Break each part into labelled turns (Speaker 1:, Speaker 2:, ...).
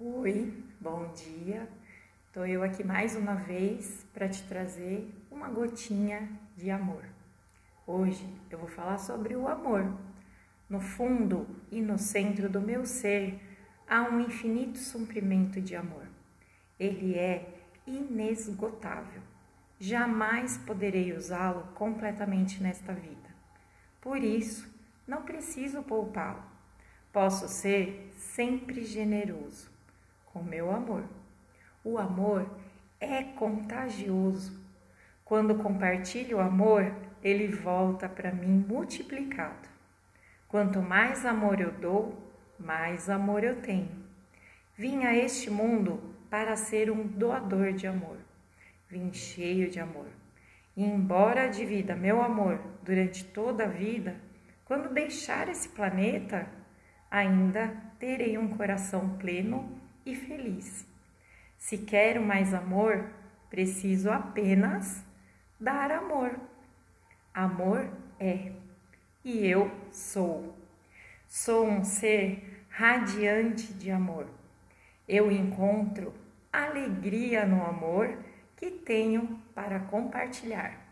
Speaker 1: Oi, bom dia. Estou eu aqui mais uma vez para te trazer uma gotinha de amor. Hoje eu vou falar sobre o amor. No fundo e no centro do meu ser há um infinito suprimento de amor. Ele é inesgotável. Jamais poderei usá-lo completamente nesta vida. Por isso, não preciso poupá-lo. Posso ser sempre generoso com meu amor. O amor é contagioso. Quando compartilho o amor, ele volta para mim multiplicado. Quanto mais amor eu dou, mais amor eu tenho. Vim a este mundo para ser um doador de amor. Vim cheio de amor. E embora divida meu amor durante toda a vida, quando deixar esse planeta, ainda terei um coração pleno e feliz. Se quero mais amor, preciso apenas dar amor. Amor é e eu sou. Sou um ser radiante de amor. Eu encontro alegria no amor que tenho para compartilhar.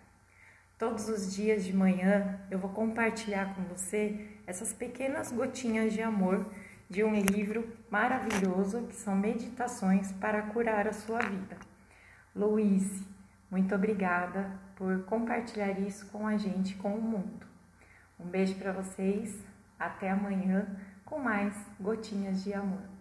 Speaker 1: Todos os dias de manhã eu vou compartilhar com você essas pequenas gotinhas de amor de um livro maravilhoso que são meditações para curar a sua vida. Louise, muito obrigada por compartilhar isso com a gente, com o mundo. Um beijo para vocês, até amanhã com mais gotinhas de amor.